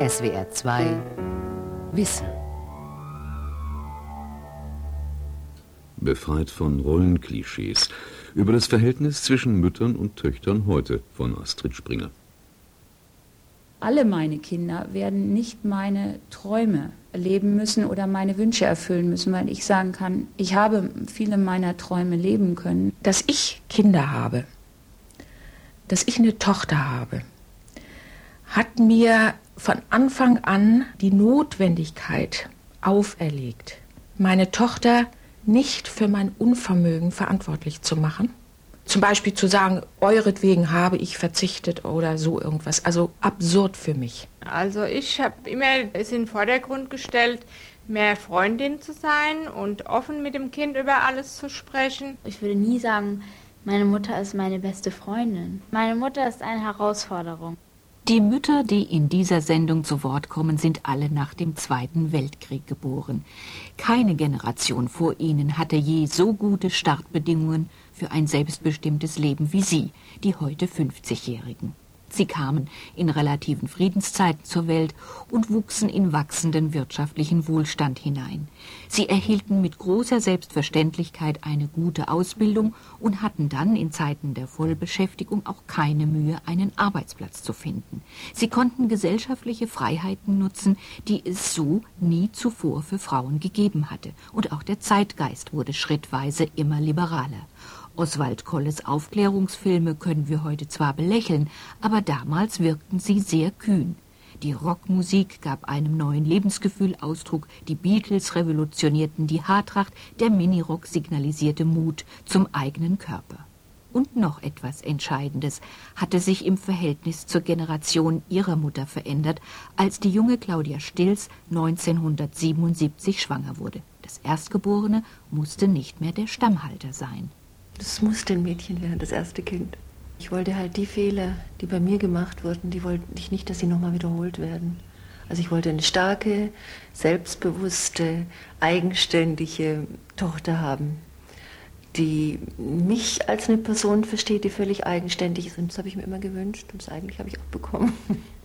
SWR 2 Wissen. Befreit von Rollenklischees. Über das Verhältnis zwischen Müttern und Töchtern heute von Astrid Springer. Alle meine Kinder werden nicht meine Träume leben müssen oder meine Wünsche erfüllen müssen, weil ich sagen kann, ich habe viele meiner Träume leben können. Dass ich Kinder habe, dass ich eine Tochter habe, hat mir von Anfang an die Notwendigkeit auferlegt, meine Tochter nicht für mein Unvermögen verantwortlich zu machen. Zum Beispiel zu sagen, euretwegen habe ich verzichtet oder so irgendwas. Also absurd für mich. Also ich habe immer es in den Vordergrund gestellt, mehr Freundin zu sein und offen mit dem Kind über alles zu sprechen. Ich würde nie sagen, meine Mutter ist meine beste Freundin. Meine Mutter ist eine Herausforderung. Die Mütter, die in dieser Sendung zu Wort kommen, sind alle nach dem Zweiten Weltkrieg geboren. Keine Generation vor ihnen hatte je so gute Startbedingungen für ein selbstbestimmtes Leben wie Sie, die heute 50-Jährigen. Sie kamen in relativen Friedenszeiten zur Welt und wuchsen in wachsenden wirtschaftlichen Wohlstand hinein. Sie erhielten mit großer Selbstverständlichkeit eine gute Ausbildung und hatten dann in Zeiten der Vollbeschäftigung auch keine Mühe, einen Arbeitsplatz zu finden. Sie konnten gesellschaftliche Freiheiten nutzen, die es so nie zuvor für Frauen gegeben hatte, und auch der Zeitgeist wurde schrittweise immer liberaler. Oswald Kolles Aufklärungsfilme können wir heute zwar belächeln, aber damals wirkten sie sehr kühn. Die Rockmusik gab einem neuen Lebensgefühl Ausdruck, die Beatles revolutionierten die Haartracht, der Minirock signalisierte Mut zum eigenen Körper. Und noch etwas Entscheidendes hatte sich im Verhältnis zur Generation ihrer Mutter verändert, als die junge Claudia Stills 1977 schwanger wurde. Das Erstgeborene musste nicht mehr der Stammhalter sein. Das musste ein Mädchen werden, das erste Kind. Ich wollte halt die Fehler, die bei mir gemacht wurden, die wollte ich nicht, dass sie nochmal wiederholt werden. Also ich wollte eine starke, selbstbewusste, eigenständige Tochter haben, die mich als eine Person versteht, die völlig eigenständig ist. Und das habe ich mir immer gewünscht und das eigentlich habe ich auch bekommen.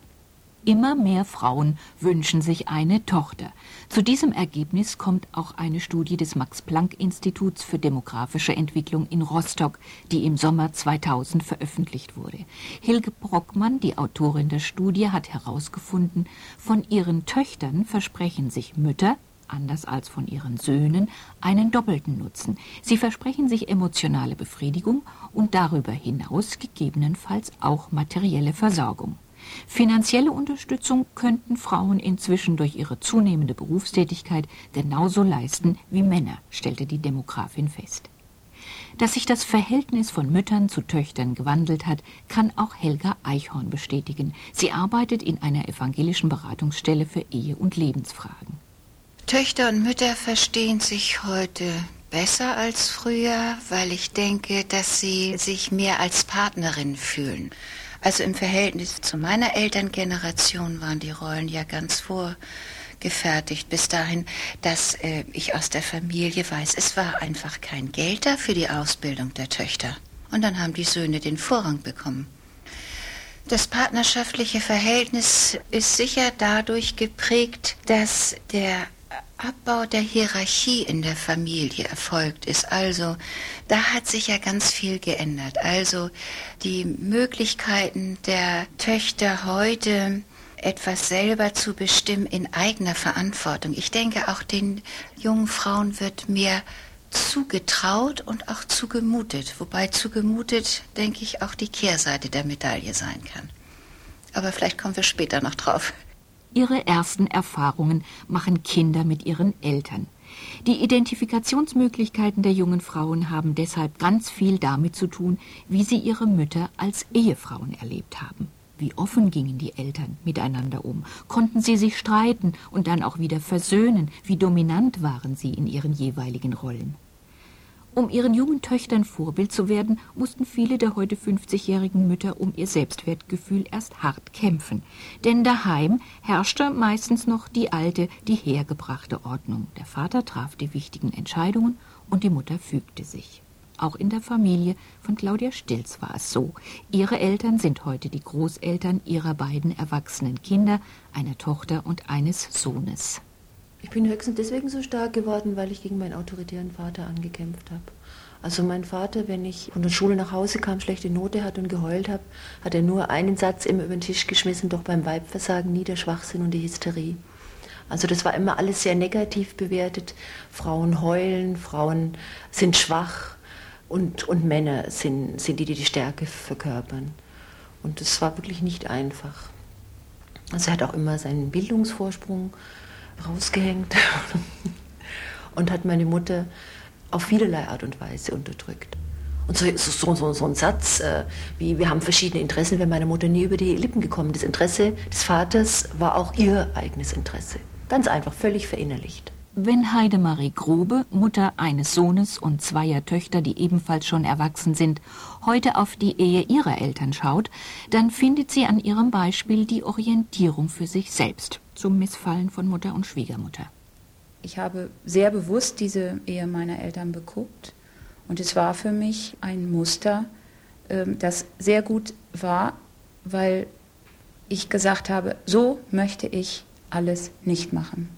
Immer mehr Frauen wünschen sich eine Tochter. Zu diesem Ergebnis kommt auch eine Studie des Max-Planck-Instituts für demografische Entwicklung in Rostock, die im Sommer 2000 veröffentlicht wurde. Hilge Brockmann, die Autorin der Studie, hat herausgefunden, von ihren Töchtern versprechen sich Mütter, anders als von ihren Söhnen, einen doppelten Nutzen. Sie versprechen sich emotionale Befriedigung und darüber hinaus gegebenenfalls auch materielle Versorgung. Finanzielle Unterstützung könnten Frauen inzwischen durch ihre zunehmende Berufstätigkeit genauso leisten wie Männer, stellte die Demografin fest. Dass sich das Verhältnis von Müttern zu Töchtern gewandelt hat, kann auch Helga Eichhorn bestätigen. Sie arbeitet in einer evangelischen Beratungsstelle für Ehe- und Lebensfragen. Töchter und Mütter verstehen sich heute besser als früher, weil ich denke, dass sie sich mehr als Partnerin fühlen. Also im Verhältnis zu meiner Elterngeneration waren die Rollen ja ganz vorgefertigt bis dahin, dass äh, ich aus der Familie weiß, es war einfach kein Geld da für die Ausbildung der Töchter. Und dann haben die Söhne den Vorrang bekommen. Das partnerschaftliche Verhältnis ist sicher dadurch geprägt, dass der Abbau der Hierarchie in der Familie erfolgt ist. Also da hat sich ja ganz viel geändert. Also die Möglichkeiten der Töchter heute etwas selber zu bestimmen in eigener Verantwortung. Ich denke, auch den jungen Frauen wird mehr zugetraut und auch zugemutet. Wobei zugemutet, denke ich, auch die Kehrseite der Medaille sein kann. Aber vielleicht kommen wir später noch drauf. Ihre ersten Erfahrungen machen Kinder mit ihren Eltern. Die Identifikationsmöglichkeiten der jungen Frauen haben deshalb ganz viel damit zu tun, wie sie ihre Mütter als Ehefrauen erlebt haben. Wie offen gingen die Eltern miteinander um? Konnten sie sich streiten und dann auch wieder versöhnen? Wie dominant waren sie in ihren jeweiligen Rollen? Um ihren jungen Töchtern Vorbild zu werden, mussten viele der heute 50-jährigen Mütter um ihr Selbstwertgefühl erst hart kämpfen. Denn daheim herrschte meistens noch die alte, die hergebrachte Ordnung. Der Vater traf die wichtigen Entscheidungen und die Mutter fügte sich. Auch in der Familie von Claudia Stilz war es so. Ihre Eltern sind heute die Großeltern ihrer beiden erwachsenen Kinder, einer Tochter und eines Sohnes. Ich bin höchstens deswegen so stark geworden, weil ich gegen meinen autoritären Vater angekämpft habe. Also mein Vater, wenn ich von der Schule nach Hause kam, schlechte Note hat und geheult habe, hat er nur einen Satz immer über den Tisch geschmissen, doch beim Weibversagen nie der Schwachsinn und die Hysterie. Also das war immer alles sehr negativ bewertet. Frauen heulen, Frauen sind schwach und, und Männer sind, sind die, die die Stärke verkörpern. Und das war wirklich nicht einfach. Also er hat auch immer seinen Bildungsvorsprung rausgehängt und hat meine Mutter auf vielerlei Art und Weise unterdrückt. Und so, so, so, so ein Satz äh, wie, wir haben verschiedene Interessen, wäre meiner Mutter nie über die Lippen gekommen. Das Interesse des Vaters war auch ihr eigenes Interesse. Ganz einfach, völlig verinnerlicht. Wenn Heidemarie Grobe, Mutter eines Sohnes und zweier Töchter, die ebenfalls schon erwachsen sind, heute auf die Ehe ihrer Eltern schaut, dann findet sie an ihrem Beispiel die Orientierung für sich selbst, zum Missfallen von Mutter und Schwiegermutter. Ich habe sehr bewusst diese Ehe meiner Eltern beguckt und es war für mich ein Muster, ähm, das sehr gut war, weil ich gesagt habe, so möchte ich alles nicht machen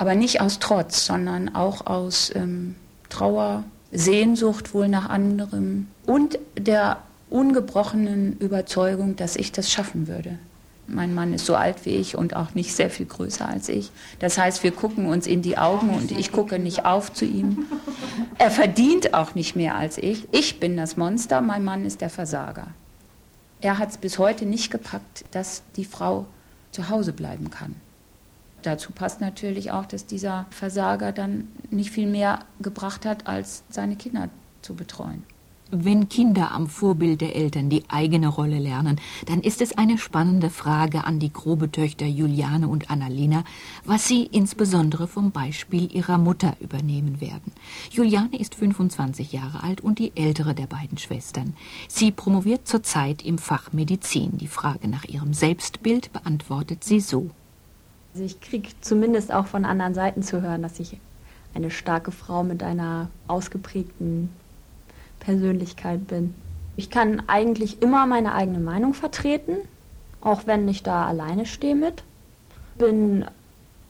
aber nicht aus Trotz, sondern auch aus ähm, Trauer, Sehnsucht wohl nach anderem und der ungebrochenen Überzeugung, dass ich das schaffen würde. Mein Mann ist so alt wie ich und auch nicht sehr viel größer als ich. Das heißt, wir gucken uns in die Augen und ich gucke nicht auf zu ihm. Er verdient auch nicht mehr als ich. Ich bin das Monster, mein Mann ist der Versager. Er hat es bis heute nicht gepackt, dass die Frau zu Hause bleiben kann. Dazu passt natürlich auch, dass dieser Versager dann nicht viel mehr gebracht hat, als seine Kinder zu betreuen. Wenn Kinder am Vorbild der Eltern die eigene Rolle lernen, dann ist es eine spannende Frage an die grobe Töchter Juliane und Annalena, was sie insbesondere vom Beispiel ihrer Mutter übernehmen werden. Juliane ist 25 Jahre alt und die ältere der beiden Schwestern. Sie promoviert zurzeit im Fach Medizin. Die Frage nach ihrem Selbstbild beantwortet sie so. Also ich kriege zumindest auch von anderen Seiten zu hören, dass ich eine starke Frau mit einer ausgeprägten Persönlichkeit bin. Ich kann eigentlich immer meine eigene Meinung vertreten, auch wenn ich da alleine stehe mit. Bin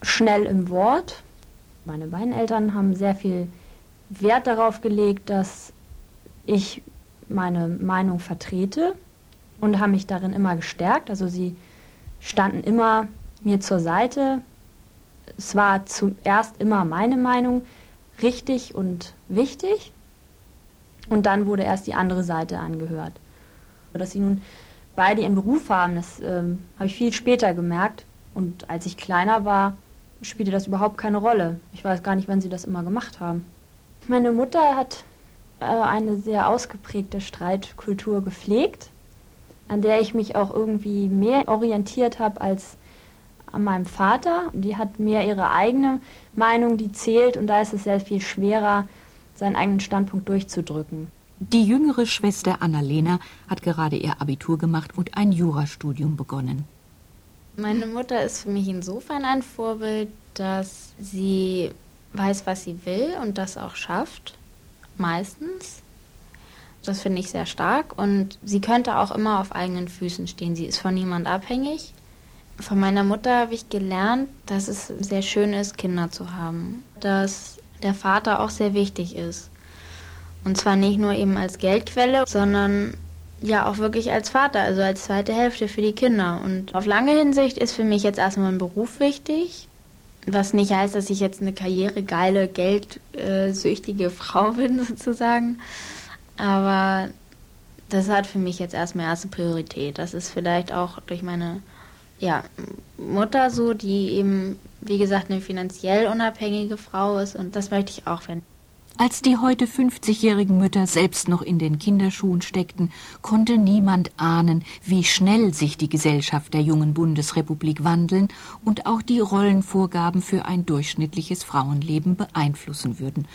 schnell im Wort. Meine beiden Eltern haben sehr viel Wert darauf gelegt, dass ich meine Meinung vertrete und haben mich darin immer gestärkt. Also sie standen immer mir zur Seite. Es war zuerst immer meine Meinung richtig und wichtig und dann wurde erst die andere Seite angehört. Dass sie nun beide ihren Beruf haben, das ähm, habe ich viel später gemerkt und als ich kleiner war, spielte das überhaupt keine Rolle. Ich weiß gar nicht, wann sie das immer gemacht haben. Meine Mutter hat äh, eine sehr ausgeprägte Streitkultur gepflegt, an der ich mich auch irgendwie mehr orientiert habe als an meinem Vater. Die hat mehr ihre eigene Meinung, die zählt und da ist es sehr viel schwerer, seinen eigenen Standpunkt durchzudrücken. Die jüngere Schwester Annalena hat gerade ihr Abitur gemacht und ein Jurastudium begonnen. Meine Mutter ist für mich insofern ein Vorbild, dass sie weiß, was sie will und das auch schafft. Meistens. Das finde ich sehr stark und sie könnte auch immer auf eigenen Füßen stehen. Sie ist von niemand abhängig. Von meiner Mutter habe ich gelernt, dass es sehr schön ist, Kinder zu haben. Dass der Vater auch sehr wichtig ist. Und zwar nicht nur eben als Geldquelle, sondern ja auch wirklich als Vater, also als zweite Hälfte für die Kinder. Und auf lange Hinsicht ist für mich jetzt erstmal ein Beruf wichtig. Was nicht heißt, dass ich jetzt eine karrieregeile, geldsüchtige Frau bin, sozusagen. Aber das hat für mich jetzt erstmal erste Priorität. Das ist vielleicht auch durch meine ja, Mutter so, die eben, wie gesagt, eine finanziell unabhängige Frau ist und das möchte ich auch werden. Als die heute 50-jährigen Mütter selbst noch in den Kinderschuhen steckten, konnte niemand ahnen, wie schnell sich die Gesellschaft der jungen Bundesrepublik wandeln und auch die Rollenvorgaben für ein durchschnittliches Frauenleben beeinflussen würden.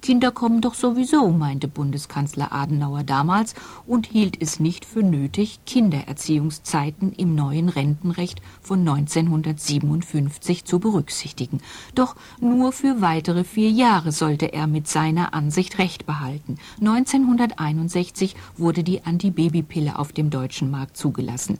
Kinder kommen doch sowieso, meinte Bundeskanzler Adenauer damals und hielt es nicht für nötig, Kindererziehungszeiten im neuen Rentenrecht von 1957 zu berücksichtigen. Doch nur für weitere vier Jahre sollte er mit seiner Ansicht Recht behalten. 1961 wurde die Antibabypille auf dem deutschen Markt zugelassen.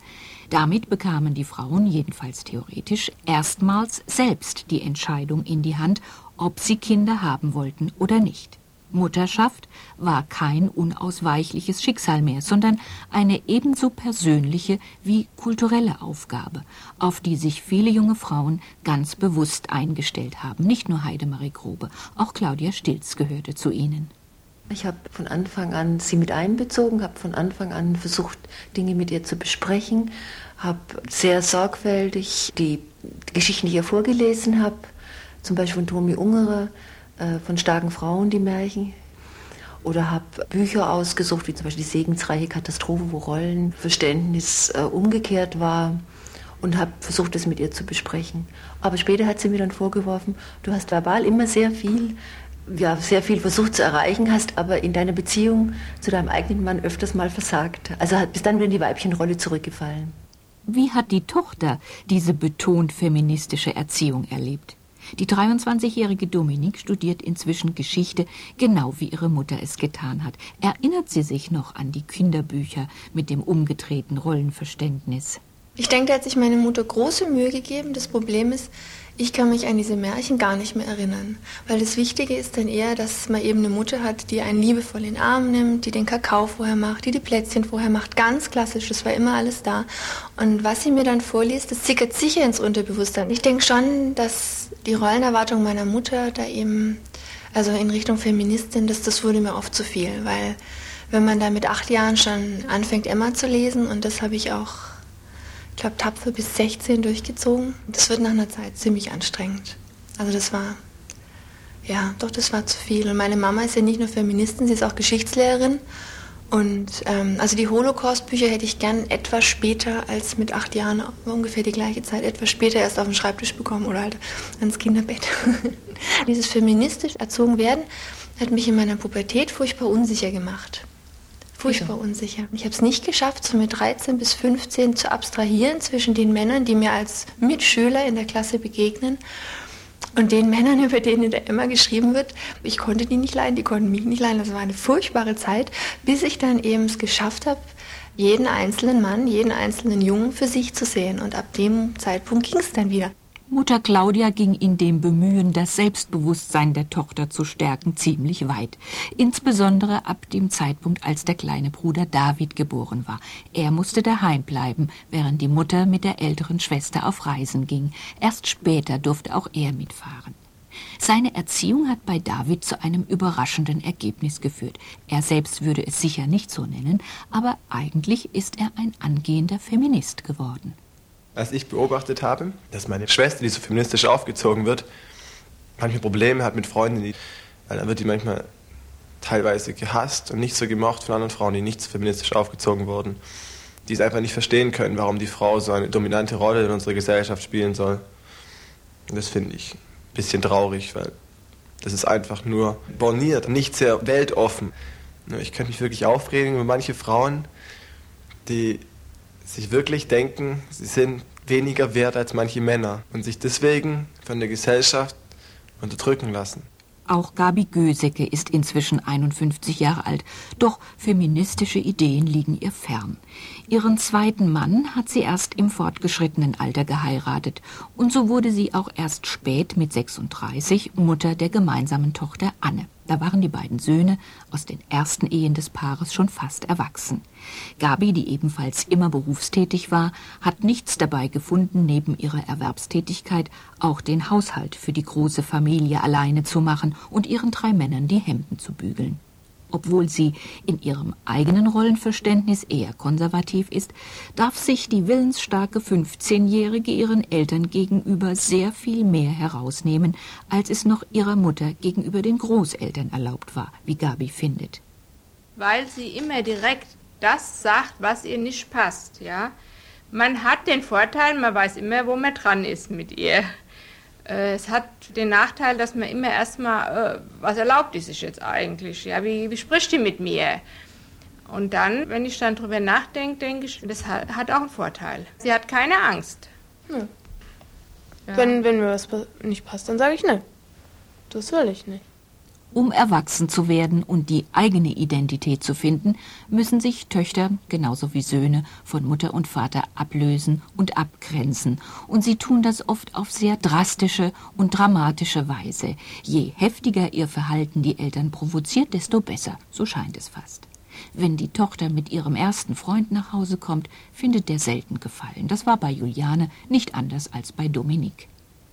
Damit bekamen die Frauen, jedenfalls theoretisch, erstmals selbst die Entscheidung in die Hand, ob sie Kinder haben wollten oder nicht. Mutterschaft war kein unausweichliches Schicksal mehr, sondern eine ebenso persönliche wie kulturelle Aufgabe, auf die sich viele junge Frauen ganz bewusst eingestellt haben. Nicht nur Heidemarie Grobe, auch Claudia Stilz gehörte zu ihnen. Ich habe von Anfang an sie mit einbezogen, habe von Anfang an versucht, Dinge mit ihr zu besprechen, habe sehr sorgfältig die Geschichten, die ich ihr vorgelesen habe, zum Beispiel von Tomi Ungerer, äh, von starken Frauen, die Märchen. Oder habe Bücher ausgesucht, wie zum Beispiel die segensreiche Katastrophe, wo Rollenverständnis äh, umgekehrt war und habe versucht, das mit ihr zu besprechen. Aber später hat sie mir dann vorgeworfen, du hast verbal immer sehr viel, ja, sehr viel versucht zu erreichen, hast aber in deiner Beziehung zu deinem eigenen Mann öfters mal versagt. Also bist dann wieder die Weibchenrolle zurückgefallen. Wie hat die Tochter diese betont feministische Erziehung erlebt? Die 23-jährige Dominique studiert inzwischen Geschichte, genau wie ihre Mutter es getan hat. Erinnert sie sich noch an die Kinderbücher mit dem umgedrehten Rollenverständnis? Ich denke, da hat sich meine Mutter große Mühe gegeben. Das Problem ist, ich kann mich an diese Märchen gar nicht mehr erinnern. Weil das Wichtige ist dann eher, dass man eben eine Mutter hat, die einen liebevoll in den Arm nimmt, die den Kakao vorher macht, die die Plätzchen vorher macht. Ganz klassisch, das war immer alles da. Und was sie mir dann vorliest, das sickert sicher ins Unterbewusstsein. Ich denke schon, dass die Rollenerwartung meiner Mutter da eben, also in Richtung Feministin, dass das wurde mir oft zu viel. Weil wenn man da mit acht Jahren schon anfängt, Emma zu lesen, und das habe ich auch ich glaube, tapfer bis 16 durchgezogen. Das wird nach einer Zeit ziemlich anstrengend. Also das war, ja, doch, das war zu viel. Und meine Mama ist ja nicht nur Feministin, sie ist auch Geschichtslehrerin. Und ähm, also die Holocaust-Bücher hätte ich gern etwas später als mit acht Jahren, ungefähr die gleiche Zeit, etwas später erst auf den Schreibtisch bekommen oder halt ans Kinderbett. Dieses feministisch erzogen werden hat mich in meiner Pubertät furchtbar unsicher gemacht furchtbar unsicher. Ich habe es nicht geschafft, so mit 13 bis 15 zu abstrahieren zwischen den Männern, die mir als Mitschüler in der Klasse begegnen und den Männern, über denen da immer geschrieben wird. Ich konnte die nicht leiden, die konnten mich nicht leiden. Das war eine furchtbare Zeit, bis ich dann eben es geschafft habe, jeden einzelnen Mann, jeden einzelnen Jungen für sich zu sehen. Und ab dem Zeitpunkt ging es dann wieder. Mutter Claudia ging in dem Bemühen, das Selbstbewusstsein der Tochter zu stärken, ziemlich weit. Insbesondere ab dem Zeitpunkt, als der kleine Bruder David geboren war. Er musste daheim bleiben, während die Mutter mit der älteren Schwester auf Reisen ging. Erst später durfte auch er mitfahren. Seine Erziehung hat bei David zu einem überraschenden Ergebnis geführt. Er selbst würde es sicher nicht so nennen, aber eigentlich ist er ein angehender Feminist geworden als ich beobachtet habe, dass meine Schwester, die so feministisch aufgezogen wird, manchmal Probleme hat mit Freunden, weil dann wird die manchmal teilweise gehasst und nicht so gemocht von anderen Frauen, die nicht so feministisch aufgezogen wurden, die es einfach nicht verstehen können, warum die Frau so eine dominante Rolle in unserer Gesellschaft spielen soll. Und das finde ich ein bisschen traurig, weil das ist einfach nur borniert, nicht sehr weltoffen. Ich könnte mich wirklich aufregen über manche Frauen, die sich wirklich denken, sie sind weniger wert als manche Männer und sich deswegen von der Gesellschaft unterdrücken lassen. Auch Gabi Gösecke ist inzwischen 51 Jahre alt, doch feministische Ideen liegen ihr fern. Ihren zweiten Mann hat sie erst im fortgeschrittenen Alter geheiratet und so wurde sie auch erst spät mit 36 Mutter der gemeinsamen Tochter Anne. Da waren die beiden Söhne aus den ersten Ehen des Paares schon fast erwachsen. Gabi, die ebenfalls immer berufstätig war, hat nichts dabei gefunden, neben ihrer Erwerbstätigkeit auch den Haushalt für die große Familie alleine zu machen und ihren drei Männern die Hemden zu bügeln. Obwohl sie in ihrem eigenen Rollenverständnis eher konservativ ist, darf sich die willensstarke 15-Jährige ihren Eltern gegenüber sehr viel mehr herausnehmen, als es noch ihrer Mutter gegenüber den Großeltern erlaubt war, wie Gabi findet. Weil sie immer direkt das sagt, was ihr nicht passt, ja. Man hat den Vorteil, man weiß immer, wo man dran ist mit ihr. Äh, es hat den Nachteil, dass man immer erstmal, äh, was erlaubt die sich jetzt eigentlich? Ja, wie, wie spricht die mit mir? Und dann, wenn ich dann drüber nachdenke, denke ich, das hat, hat auch einen Vorteil. Sie hat keine Angst. Ja. Ja. Wenn, wenn mir was nicht passt, dann sage ich nein. Das will ich nicht. Um erwachsen zu werden und die eigene Identität zu finden, müssen sich Töchter genauso wie Söhne von Mutter und Vater ablösen und abgrenzen, und sie tun das oft auf sehr drastische und dramatische Weise. Je heftiger ihr Verhalten die Eltern provoziert, desto besser, so scheint es fast. Wenn die Tochter mit ihrem ersten Freund nach Hause kommt, findet der selten Gefallen. Das war bei Juliane nicht anders als bei Dominique.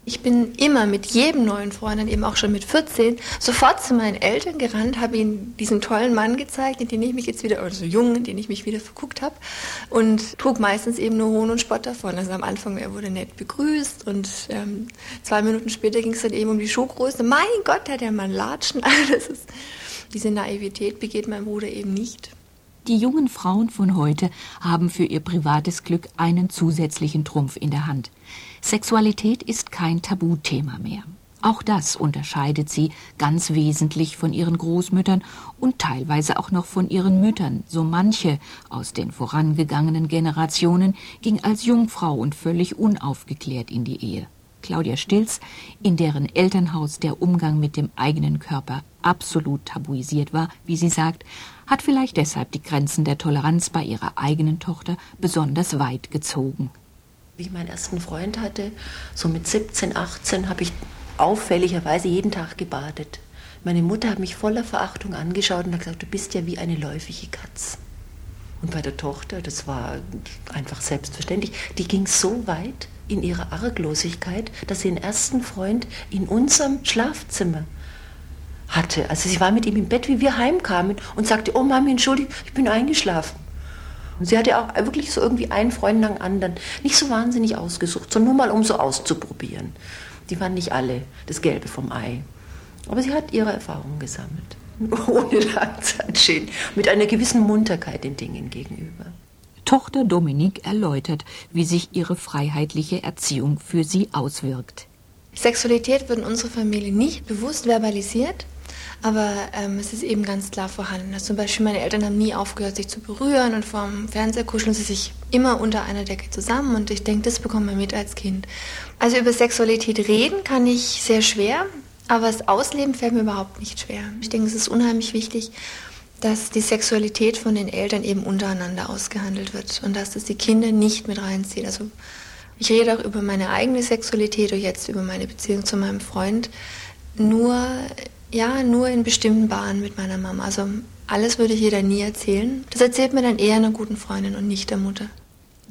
Ich bin immer mit jedem neuen Freund, dann eben auch schon mit 14, sofort zu meinen Eltern gerannt, habe ihnen diesen tollen Mann gezeigt, in den ich mich jetzt wieder, oder so jungen, in den ich mich wieder verguckt habe und trug meistens eben nur Hohn und Spott davon. Also am Anfang, er wurde nett begrüßt und ähm, zwei Minuten später ging es dann eben um die Schuhgröße. Mein Gott, hat der Mann Latschen. Also ist, diese Naivität begeht mein Bruder eben nicht. Die jungen Frauen von heute haben für ihr privates Glück einen zusätzlichen Trumpf in der Hand. Sexualität ist kein Tabuthema mehr. Auch das unterscheidet sie ganz wesentlich von ihren Großmüttern und teilweise auch noch von ihren Müttern. So manche aus den vorangegangenen Generationen ging als Jungfrau und völlig unaufgeklärt in die Ehe. Claudia Stilz, in deren Elternhaus der Umgang mit dem eigenen Körper absolut tabuisiert war, wie sie sagt, hat vielleicht deshalb die Grenzen der Toleranz bei ihrer eigenen Tochter besonders weit gezogen. Wie ich meinen ersten Freund hatte, so mit 17, 18, habe ich auffälligerweise jeden Tag gebadet. Meine Mutter hat mich voller Verachtung angeschaut und hat gesagt, du bist ja wie eine läufige Katz. Und bei der Tochter, das war einfach selbstverständlich, die ging so weit in ihrer Arglosigkeit, dass sie den ersten Freund in unserem Schlafzimmer hatte. Also sie war mit ihm im Bett, wie wir heimkamen und sagte, oh Mami, entschuldige, ich bin eingeschlafen. Sie hatte auch wirklich so irgendwie einen Freund nach dem anderen nicht so wahnsinnig ausgesucht, sondern nur mal um so auszuprobieren. Die waren nicht alle das Gelbe vom Ei. Aber sie hat ihre Erfahrungen gesammelt. Ohne Langzeitschäden, mit einer gewissen Munterkeit den Dingen gegenüber. Tochter Dominique erläutert, wie sich ihre freiheitliche Erziehung für sie auswirkt. Sexualität wird in unserer Familie nicht bewusst verbalisiert. Aber ähm, es ist eben ganz klar vorhanden. Also zum Beispiel meine Eltern haben nie aufgehört, sich zu berühren und vorm Fernseher kuscheln sie sich immer unter einer Decke zusammen. Und ich denke, das bekommt man mit als Kind. Also über Sexualität reden kann ich sehr schwer, aber das Ausleben fällt mir überhaupt nicht schwer. Ich denke, es ist unheimlich wichtig, dass die Sexualität von den Eltern eben untereinander ausgehandelt wird und dass das die Kinder nicht mit reinzieht. Also ich rede auch über meine eigene Sexualität und jetzt über meine Beziehung zu meinem Freund. Nur ja, nur in bestimmten Bahnen mit meiner Mama. Also alles würde ich ihr dann nie erzählen. Das erzählt mir dann eher einer guten Freundin und nicht der Mutter.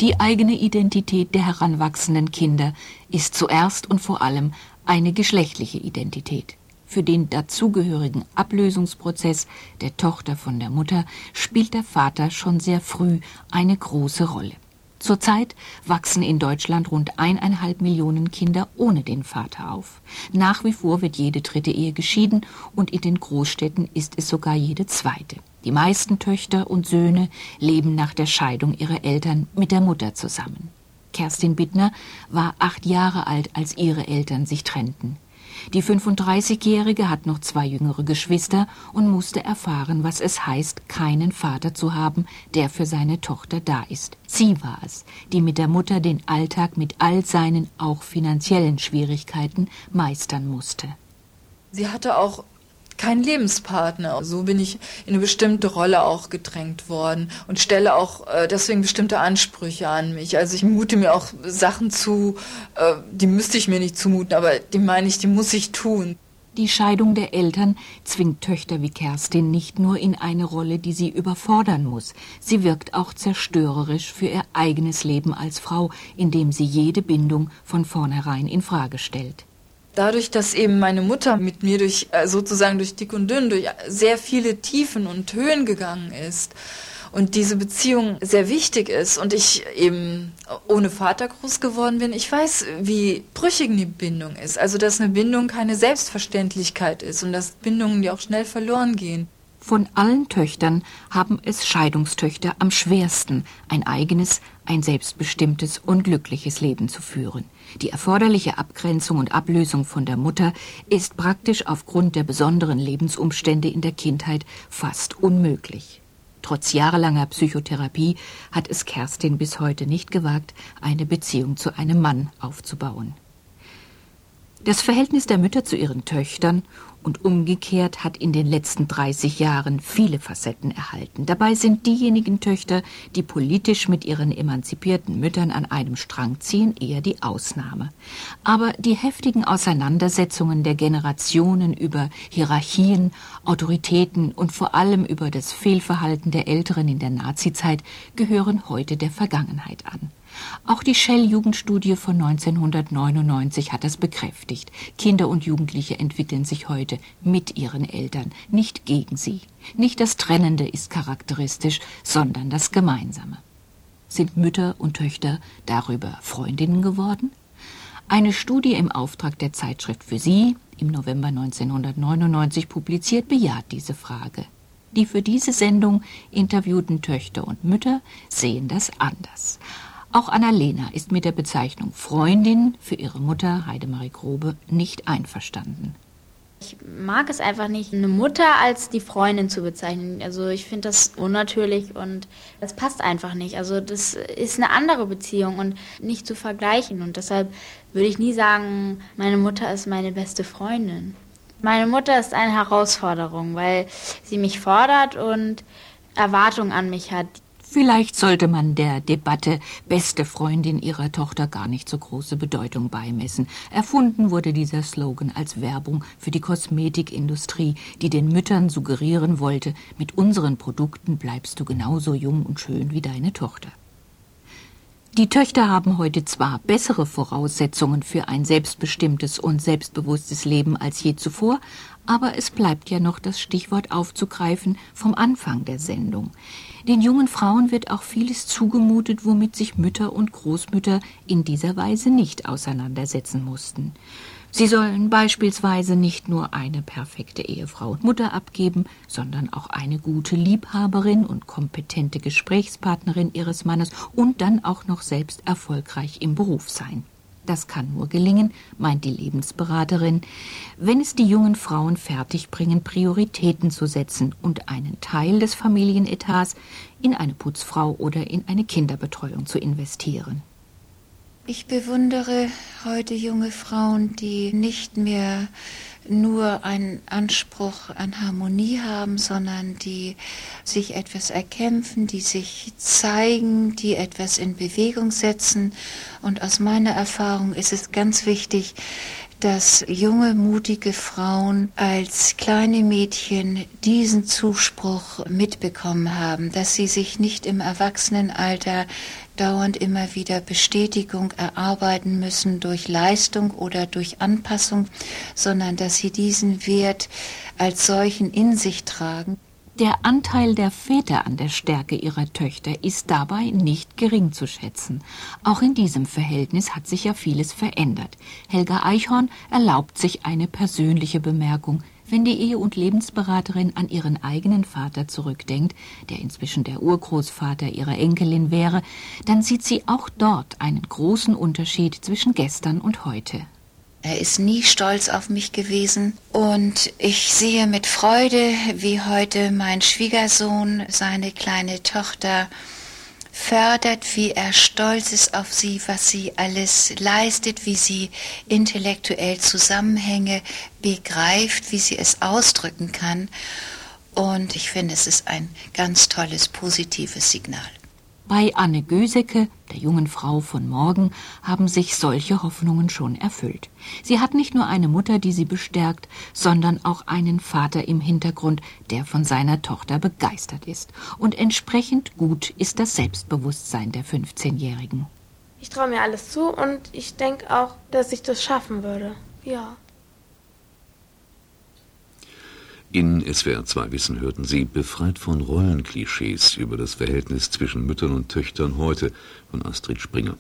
Die eigene Identität der heranwachsenden Kinder ist zuerst und vor allem eine geschlechtliche Identität. Für den dazugehörigen Ablösungsprozess der Tochter von der Mutter spielt der Vater schon sehr früh eine große Rolle. Zurzeit wachsen in Deutschland rund eineinhalb Millionen Kinder ohne den Vater auf. Nach wie vor wird jede dritte Ehe geschieden und in den Großstädten ist es sogar jede zweite. Die meisten Töchter und Söhne leben nach der Scheidung ihrer Eltern mit der Mutter zusammen. Kerstin Bittner war acht Jahre alt, als ihre Eltern sich trennten. Die 35-Jährige hat noch zwei jüngere Geschwister und musste erfahren, was es heißt, keinen Vater zu haben, der für seine Tochter da ist. Sie war es, die mit der Mutter den Alltag mit all seinen auch finanziellen Schwierigkeiten meistern musste. Sie hatte auch kein Lebenspartner. So bin ich in eine bestimmte Rolle auch gedrängt worden und stelle auch äh, deswegen bestimmte Ansprüche an mich. Also ich mute mir auch Sachen zu, äh, die müsste ich mir nicht zumuten, aber die meine ich, die muss ich tun. Die Scheidung der Eltern zwingt Töchter wie Kerstin nicht nur in eine Rolle, die sie überfordern muss. Sie wirkt auch zerstörerisch für ihr eigenes Leben als Frau, indem sie jede Bindung von vornherein in Frage stellt dadurch, dass eben meine Mutter mit mir durch äh, sozusagen durch dick und dünn, durch sehr viele Tiefen und Höhen gegangen ist und diese Beziehung sehr wichtig ist und ich eben ohne Vater groß geworden bin, ich weiß, wie brüchig eine Bindung ist. Also, dass eine Bindung keine Selbstverständlichkeit ist und dass Bindungen, die auch schnell verloren gehen. Von allen Töchtern haben es Scheidungstöchter am schwersten, ein eigenes, ein selbstbestimmtes und glückliches Leben zu führen. Die erforderliche Abgrenzung und Ablösung von der Mutter ist praktisch aufgrund der besonderen Lebensumstände in der Kindheit fast unmöglich. Trotz jahrelanger Psychotherapie hat es Kerstin bis heute nicht gewagt, eine Beziehung zu einem Mann aufzubauen. Das Verhältnis der Mütter zu ihren Töchtern und umgekehrt hat in den letzten 30 Jahren viele Facetten erhalten. Dabei sind diejenigen Töchter, die politisch mit ihren emanzipierten Müttern an einem Strang ziehen, eher die Ausnahme. Aber die heftigen Auseinandersetzungen der Generationen über Hierarchien, Autoritäten und vor allem über das Fehlverhalten der Älteren in der Nazizeit gehören heute der Vergangenheit an. Auch die Shell-Jugendstudie von 1999 hat das bekräftigt. Kinder und Jugendliche entwickeln sich heute mit ihren Eltern, nicht gegen sie. Nicht das Trennende ist charakteristisch, sondern das Gemeinsame. Sind Mütter und Töchter darüber Freundinnen geworden? Eine Studie im Auftrag der Zeitschrift für Sie, im November 1999 publiziert, bejaht diese Frage. Die für diese Sendung interviewten Töchter und Mütter sehen das anders. Auch Annalena ist mit der Bezeichnung Freundin für ihre Mutter Heidemarie Grobe nicht einverstanden. Ich mag es einfach nicht, eine Mutter als die Freundin zu bezeichnen. Also ich finde das unnatürlich und das passt einfach nicht. Also das ist eine andere Beziehung und nicht zu vergleichen. Und deshalb würde ich nie sagen, meine Mutter ist meine beste Freundin. Meine Mutter ist eine Herausforderung, weil sie mich fordert und Erwartungen an mich hat. Vielleicht sollte man der Debatte beste Freundin ihrer Tochter gar nicht so große Bedeutung beimessen. Erfunden wurde dieser Slogan als Werbung für die Kosmetikindustrie, die den Müttern suggerieren wollte, mit unseren Produkten bleibst du genauso jung und schön wie deine Tochter. Die Töchter haben heute zwar bessere Voraussetzungen für ein selbstbestimmtes und selbstbewusstes Leben als je zuvor, aber es bleibt ja noch das Stichwort aufzugreifen vom Anfang der Sendung. Den jungen Frauen wird auch vieles zugemutet, womit sich Mütter und Großmütter in dieser Weise nicht auseinandersetzen mussten. Sie sollen beispielsweise nicht nur eine perfekte Ehefrau und Mutter abgeben, sondern auch eine gute Liebhaberin und kompetente Gesprächspartnerin ihres Mannes und dann auch noch selbst erfolgreich im Beruf sein. Das kann nur gelingen, meint die Lebensberaterin, wenn es die jungen Frauen fertigbringen, Prioritäten zu setzen und einen Teil des Familienetats in eine Putzfrau oder in eine Kinderbetreuung zu investieren. Ich bewundere heute junge Frauen, die nicht mehr nur einen Anspruch an Harmonie haben, sondern die sich etwas erkämpfen, die sich zeigen, die etwas in Bewegung setzen. Und aus meiner Erfahrung ist es ganz wichtig, dass junge, mutige Frauen als kleine Mädchen diesen Zuspruch mitbekommen haben, dass sie sich nicht im Erwachsenenalter dauernd immer wieder Bestätigung erarbeiten müssen durch Leistung oder durch Anpassung, sondern dass sie diesen Wert als solchen in sich tragen. Der Anteil der Väter an der Stärke ihrer Töchter ist dabei nicht gering zu schätzen. Auch in diesem Verhältnis hat sich ja vieles verändert. Helga Eichhorn erlaubt sich eine persönliche Bemerkung, wenn die Ehe- und Lebensberaterin an ihren eigenen Vater zurückdenkt, der inzwischen der Urgroßvater ihrer Enkelin wäre, dann sieht sie auch dort einen großen Unterschied zwischen gestern und heute. Er ist nie stolz auf mich gewesen und ich sehe mit Freude, wie heute mein Schwiegersohn seine kleine Tochter fördert, wie er stolz ist auf sie, was sie alles leistet, wie sie intellektuell Zusammenhänge begreift, wie sie es ausdrücken kann. Und ich finde, es ist ein ganz tolles, positives Signal. Bei Anne Gösecke, der jungen Frau von morgen, haben sich solche Hoffnungen schon erfüllt. Sie hat nicht nur eine Mutter, die sie bestärkt, sondern auch einen Vater im Hintergrund, der von seiner Tochter begeistert ist. Und entsprechend gut ist das Selbstbewusstsein der 15-Jährigen. Ich traue mir alles zu und ich denke auch, dass ich das schaffen würde. Ja. In SWR 2 Wissen hörten Sie Befreit von Rollenklischees über das Verhältnis zwischen Müttern und Töchtern heute von Astrid Springer.